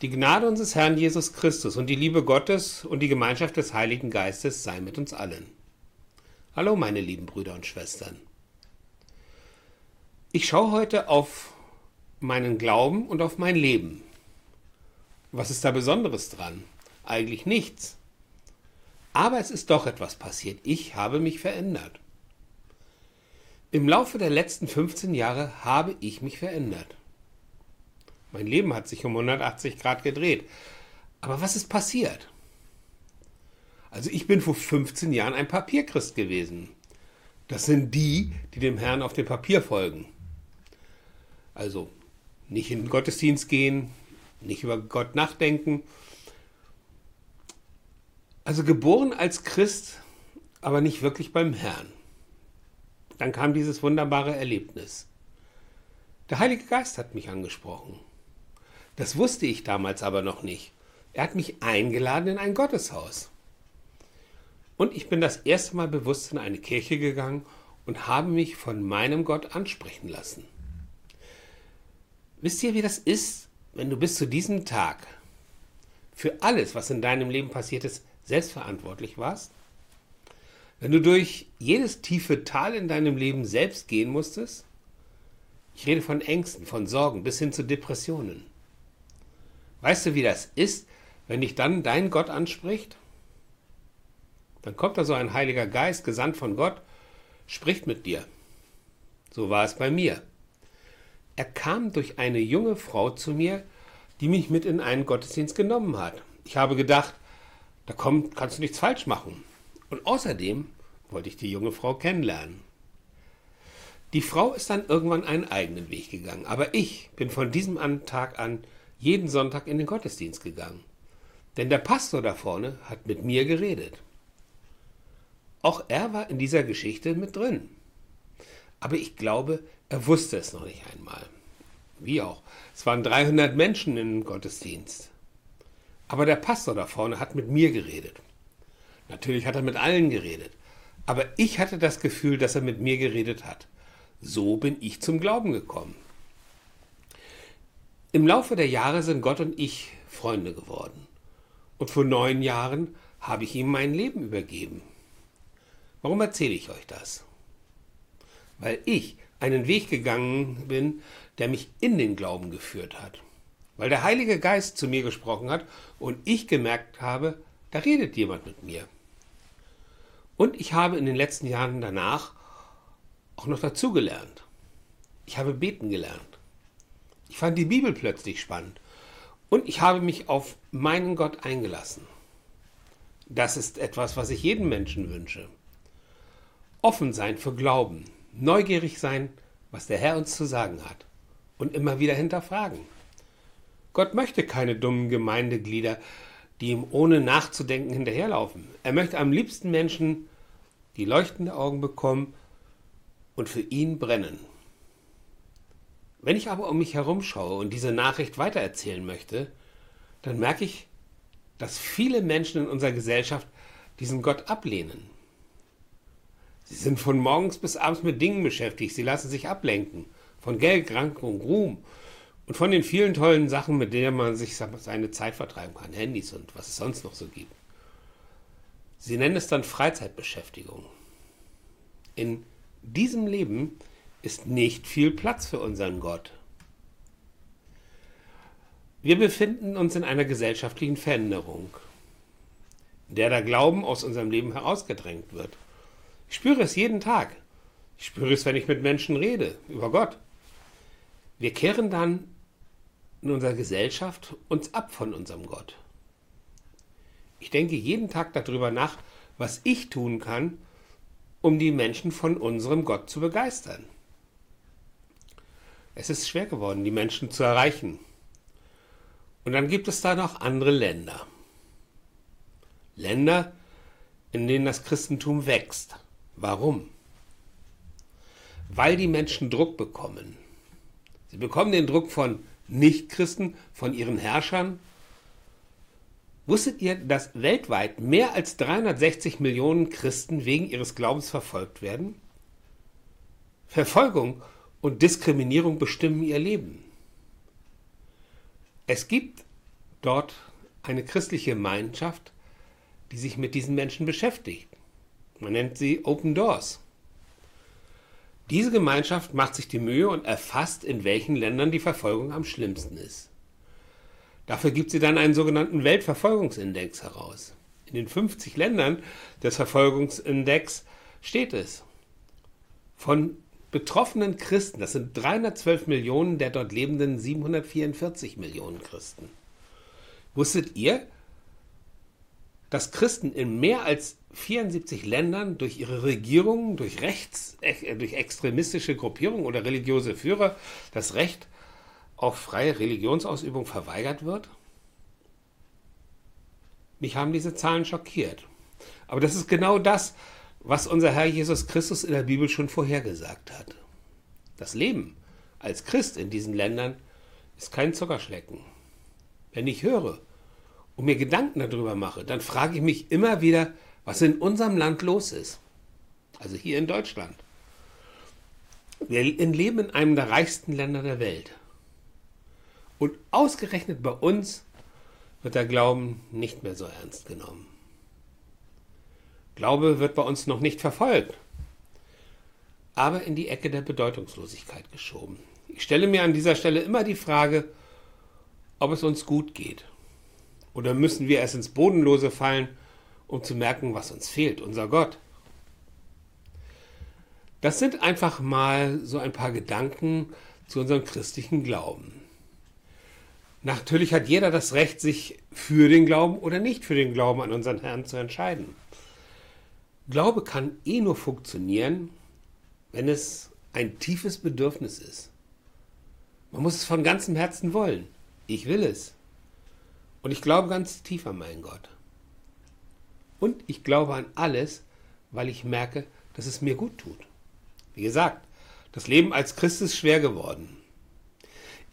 Die Gnade unseres Herrn Jesus Christus und die Liebe Gottes und die Gemeinschaft des Heiligen Geistes sei mit uns allen. Hallo meine lieben Brüder und Schwestern. Ich schaue heute auf meinen Glauben und auf mein Leben. Was ist da Besonderes dran? Eigentlich nichts. Aber es ist doch etwas passiert. Ich habe mich verändert. Im Laufe der letzten 15 Jahre habe ich mich verändert. Mein Leben hat sich um 180 Grad gedreht. Aber was ist passiert? Also ich bin vor 15 Jahren ein Papierchrist gewesen. Das sind die, die dem Herrn auf dem Papier folgen. Also nicht in den Gottesdienst gehen, nicht über Gott nachdenken. Also geboren als Christ, aber nicht wirklich beim Herrn. Dann kam dieses wunderbare Erlebnis. Der Heilige Geist hat mich angesprochen. Das wusste ich damals aber noch nicht. Er hat mich eingeladen in ein Gotteshaus. Und ich bin das erste Mal bewusst in eine Kirche gegangen und habe mich von meinem Gott ansprechen lassen. Wisst ihr, wie das ist, wenn du bis zu diesem Tag für alles, was in deinem Leben passiert ist, selbstverantwortlich warst? Wenn du durch jedes tiefe Tal in deinem Leben selbst gehen musstest? Ich rede von Ängsten, von Sorgen bis hin zu Depressionen. Weißt du, wie das ist, wenn dich dann dein Gott anspricht? Dann kommt da so ein Heiliger Geist, gesandt von Gott, spricht mit dir. So war es bei mir. Er kam durch eine junge Frau zu mir, die mich mit in einen Gottesdienst genommen hat. Ich habe gedacht, da kommt, kannst du nichts falsch machen. Und außerdem wollte ich die junge Frau kennenlernen. Die Frau ist dann irgendwann einen eigenen Weg gegangen, aber ich bin von diesem Tag an jeden Sonntag in den Gottesdienst gegangen. Denn der Pastor da vorne hat mit mir geredet. Auch er war in dieser Geschichte mit drin. Aber ich glaube, er wusste es noch nicht einmal. Wie auch. Es waren 300 Menschen im Gottesdienst. Aber der Pastor da vorne hat mit mir geredet. Natürlich hat er mit allen geredet. Aber ich hatte das Gefühl, dass er mit mir geredet hat. So bin ich zum Glauben gekommen. Im Laufe der Jahre sind Gott und ich Freunde geworden. Und vor neun Jahren habe ich ihm mein Leben übergeben. Warum erzähle ich euch das? Weil ich einen Weg gegangen bin, der mich in den Glauben geführt hat. Weil der Heilige Geist zu mir gesprochen hat und ich gemerkt habe, da redet jemand mit mir. Und ich habe in den letzten Jahren danach auch noch dazugelernt. Ich habe beten gelernt. Ich fand die Bibel plötzlich spannend. Und ich habe mich auf meinen Gott eingelassen. Das ist etwas, was ich jedem Menschen wünsche. Offen sein für Glauben, neugierig sein, was der Herr uns zu sagen hat und immer wieder hinterfragen. Gott möchte keine dummen Gemeindeglieder, die ihm ohne nachzudenken hinterherlaufen. Er möchte am liebsten Menschen, die leuchtende Augen bekommen und für ihn brennen. Wenn ich aber um mich herum schaue und diese Nachricht weitererzählen möchte, dann merke ich, dass viele Menschen in unserer Gesellschaft diesen Gott ablehnen. Sie sind von morgens bis abends mit Dingen beschäftigt, sie lassen sich ablenken von Geld, Krankung, Ruhm und von den vielen tollen Sachen, mit denen man sich seine Zeit vertreiben kann, Handys und was es sonst noch so gibt. Sie nennen es dann Freizeitbeschäftigung. In diesem Leben ist nicht viel Platz für unseren Gott. Wir befinden uns in einer gesellschaftlichen Veränderung, in der der Glauben aus unserem Leben herausgedrängt wird. Ich spüre es jeden Tag. Ich spüre es, wenn ich mit Menschen rede, über Gott. Wir kehren dann in unserer Gesellschaft uns ab von unserem Gott. Ich denke jeden Tag darüber nach, was ich tun kann, um die Menschen von unserem Gott zu begeistern. Es ist schwer geworden, die Menschen zu erreichen. Und dann gibt es da noch andere Länder. Länder, in denen das Christentum wächst. Warum? Weil die Menschen Druck bekommen. Sie bekommen den Druck von Nichtchristen, von ihren Herrschern. Wusstet ihr, dass weltweit mehr als 360 Millionen Christen wegen ihres Glaubens verfolgt werden? Verfolgung und Diskriminierung bestimmen ihr Leben. Es gibt dort eine christliche Gemeinschaft, die sich mit diesen Menschen beschäftigt. Man nennt sie Open Doors. Diese Gemeinschaft macht sich die Mühe und erfasst, in welchen Ländern die Verfolgung am schlimmsten ist. Dafür gibt sie dann einen sogenannten Weltverfolgungsindex heraus. In den 50 Ländern des Verfolgungsindex steht es. Von betroffenen Christen, das sind 312 Millionen der dort lebenden 744 Millionen Christen. Wusstet ihr, dass Christen in mehr als 74 Ländern durch ihre Regierungen, durch rechts, äh, durch extremistische Gruppierungen oder religiöse Führer das Recht auf freie Religionsausübung verweigert wird? Mich haben diese Zahlen schockiert. Aber das ist genau das, was unser Herr Jesus Christus in der Bibel schon vorhergesagt hat. Das Leben als Christ in diesen Ländern ist kein Zuckerschlecken. Wenn ich höre und mir Gedanken darüber mache, dann frage ich mich immer wieder, was in unserem Land los ist. Also hier in Deutschland. Wir leben in einem der reichsten Länder der Welt. Und ausgerechnet bei uns wird der Glauben nicht mehr so ernst genommen. Glaube wird bei uns noch nicht verfolgt, aber in die Ecke der Bedeutungslosigkeit geschoben. Ich stelle mir an dieser Stelle immer die Frage, ob es uns gut geht. Oder müssen wir erst ins Bodenlose fallen, um zu merken, was uns fehlt, unser Gott. Das sind einfach mal so ein paar Gedanken zu unserem christlichen Glauben. Natürlich hat jeder das Recht, sich für den Glauben oder nicht für den Glauben an unseren Herrn zu entscheiden. Glaube kann eh nur funktionieren, wenn es ein tiefes Bedürfnis ist. Man muss es von ganzem Herzen wollen. Ich will es. Und ich glaube ganz tief an meinen Gott. Und ich glaube an alles, weil ich merke, dass es mir gut tut. Wie gesagt, das Leben als Christ ist schwer geworden.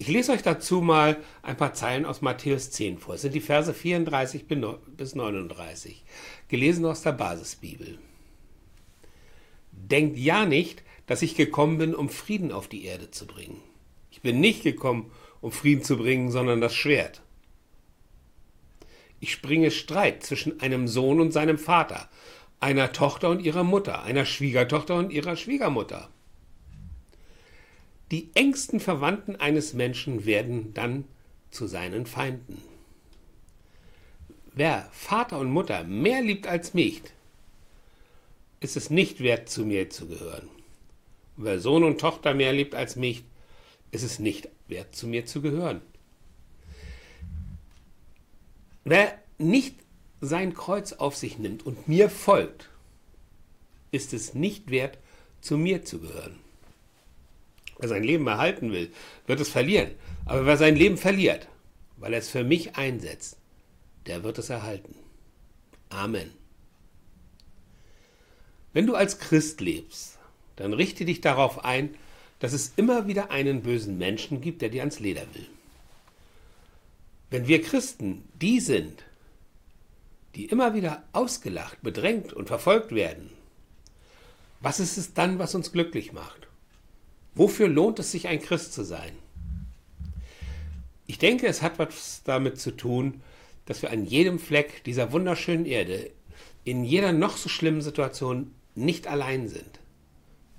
Ich lese euch dazu mal ein paar Zeilen aus Matthäus 10 vor. Es sind die Verse 34 bis 39, gelesen aus der Basisbibel. Denkt ja nicht, dass ich gekommen bin, um Frieden auf die Erde zu bringen. Ich bin nicht gekommen, um Frieden zu bringen, sondern das Schwert. Ich bringe Streit zwischen einem Sohn und seinem Vater, einer Tochter und ihrer Mutter, einer Schwiegertochter und ihrer Schwiegermutter. Die engsten Verwandten eines Menschen werden dann zu seinen Feinden. Wer Vater und Mutter mehr liebt als mich, ist es nicht wert, zu mir zu gehören. Wer Sohn und Tochter mehr liebt als mich, ist es nicht wert, zu mir zu gehören. Wer nicht sein Kreuz auf sich nimmt und mir folgt, ist es nicht wert, zu mir zu gehören. Wer sein Leben erhalten will, wird es verlieren. Aber wer sein Leben verliert, weil er es für mich einsetzt, der wird es erhalten. Amen. Wenn du als Christ lebst, dann richte dich darauf ein, dass es immer wieder einen bösen Menschen gibt, der dir ans Leder will. Wenn wir Christen die sind, die immer wieder ausgelacht, bedrängt und verfolgt werden, was ist es dann, was uns glücklich macht? Wofür lohnt es sich, ein Christ zu sein? Ich denke, es hat was damit zu tun, dass wir an jedem Fleck dieser wunderschönen Erde, in jeder noch so schlimmen Situation nicht allein sind.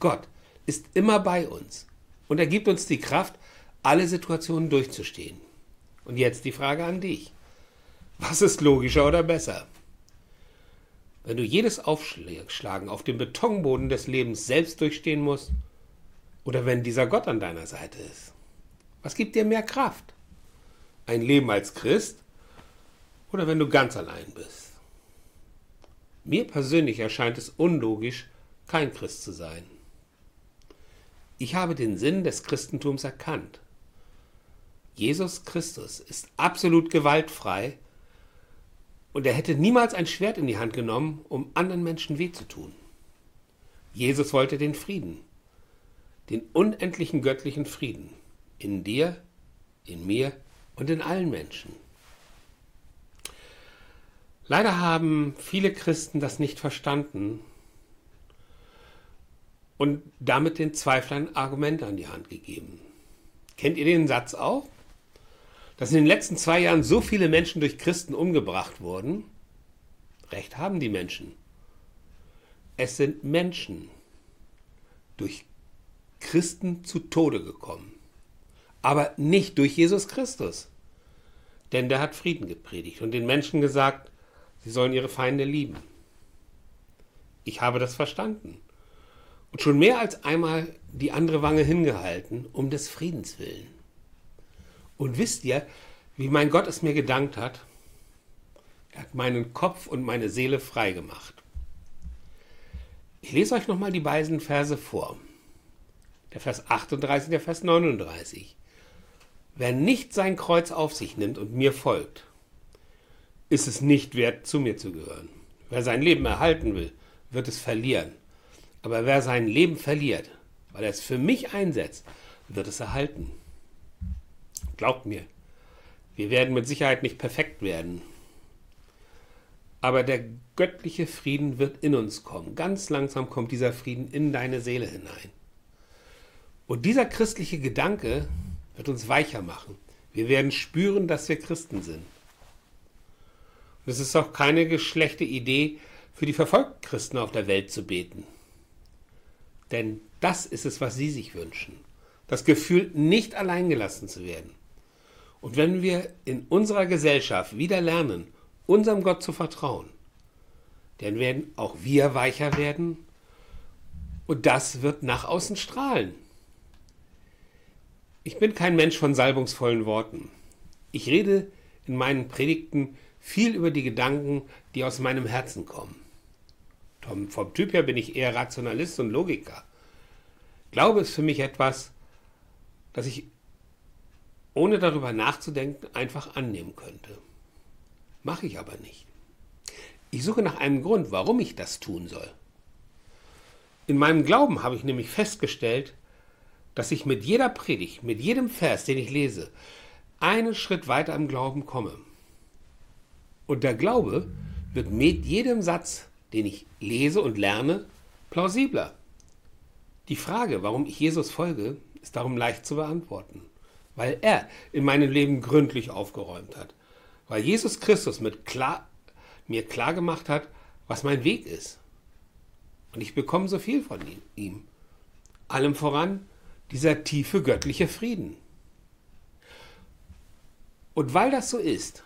Gott ist immer bei uns und er gibt uns die Kraft, alle Situationen durchzustehen. Und jetzt die Frage an dich. Was ist logischer oder besser? Wenn du jedes Aufschlagen auf dem Betonboden des Lebens selbst durchstehen musst, oder wenn dieser Gott an deiner Seite ist? Was gibt dir mehr Kraft? Ein Leben als Christ oder wenn du ganz allein bist? Mir persönlich erscheint es unlogisch, kein Christ zu sein. Ich habe den Sinn des Christentums erkannt. Jesus Christus ist absolut gewaltfrei und er hätte niemals ein Schwert in die Hand genommen, um anderen Menschen weh zu tun. Jesus wollte den Frieden, den unendlichen göttlichen Frieden in dir, in mir und in allen Menschen. Leider haben viele Christen das nicht verstanden und damit den Zweiflern Argumente an die Hand gegeben. Kennt ihr den Satz auch? dass in den letzten zwei Jahren so viele Menschen durch Christen umgebracht wurden? Recht haben die Menschen. Es sind Menschen durch Christen zu Tode gekommen, aber nicht durch Jesus Christus. Denn der hat Frieden gepredigt und den Menschen gesagt, sie sollen ihre Feinde lieben. Ich habe das verstanden und schon mehr als einmal die andere Wange hingehalten, um des Friedens willen. Und wisst ihr, wie mein Gott es mir gedankt hat? Er hat meinen Kopf und meine Seele frei gemacht. Ich lese euch nochmal die beiden Verse vor. Der Vers 38, der Vers 39. Wer nicht sein Kreuz auf sich nimmt und mir folgt, ist es nicht wert, zu mir zu gehören. Wer sein Leben erhalten will, wird es verlieren. Aber wer sein Leben verliert, weil er es für mich einsetzt, wird es erhalten. Glaubt mir, wir werden mit Sicherheit nicht perfekt werden. Aber der göttliche Frieden wird in uns kommen. Ganz langsam kommt dieser Frieden in deine Seele hinein. Und dieser christliche Gedanke wird uns weicher machen. Wir werden spüren, dass wir Christen sind. Und es ist auch keine schlechte Idee, für die verfolgten Christen auf der Welt zu beten. Denn das ist es, was sie sich wünschen. Das Gefühl, nicht alleingelassen zu werden. Und wenn wir in unserer Gesellschaft wieder lernen, unserem Gott zu vertrauen, dann werden auch wir weicher werden und das wird nach außen strahlen. Ich bin kein Mensch von salbungsvollen Worten. Ich rede in meinen Predigten viel über die Gedanken, die aus meinem Herzen kommen. Vom Typ her bin ich eher Rationalist und Logiker. Glaube ist für mich etwas, das ich ohne darüber nachzudenken einfach annehmen könnte. Mache ich aber nicht. Ich suche nach einem Grund, warum ich das tun soll. In meinem Glauben habe ich nämlich festgestellt, dass ich mit jeder Predigt, mit jedem Vers, den ich lese, einen Schritt weiter im Glauben komme. Und der Glaube wird mit jedem Satz, den ich lese und lerne, plausibler. Die Frage, warum ich Jesus folge, ist darum leicht zu beantworten, weil er in meinem Leben gründlich aufgeräumt hat, weil Jesus Christus mit klar, mir klar gemacht hat, was mein Weg ist. Und ich bekomme so viel von ihm. Allem voran dieser tiefe göttliche Frieden. Und weil das so ist,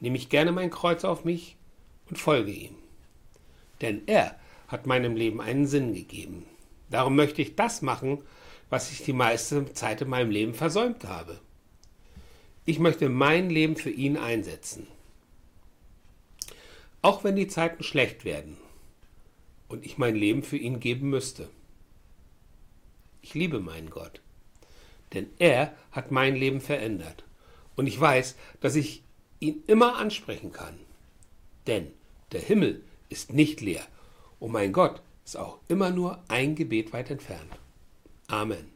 nehme ich gerne mein Kreuz auf mich und folge ihm. Denn er hat meinem Leben einen Sinn gegeben. Darum möchte ich das machen, was ich die meiste Zeit in meinem Leben versäumt habe. Ich möchte mein Leben für ihn einsetzen. Auch wenn die Zeiten schlecht werden und ich mein Leben für ihn geben müsste. Ich liebe meinen Gott, denn er hat mein Leben verändert. Und ich weiß, dass ich ihn immer ansprechen kann. Denn der Himmel ist nicht leer und mein Gott ist auch immer nur ein Gebet weit entfernt. Amen.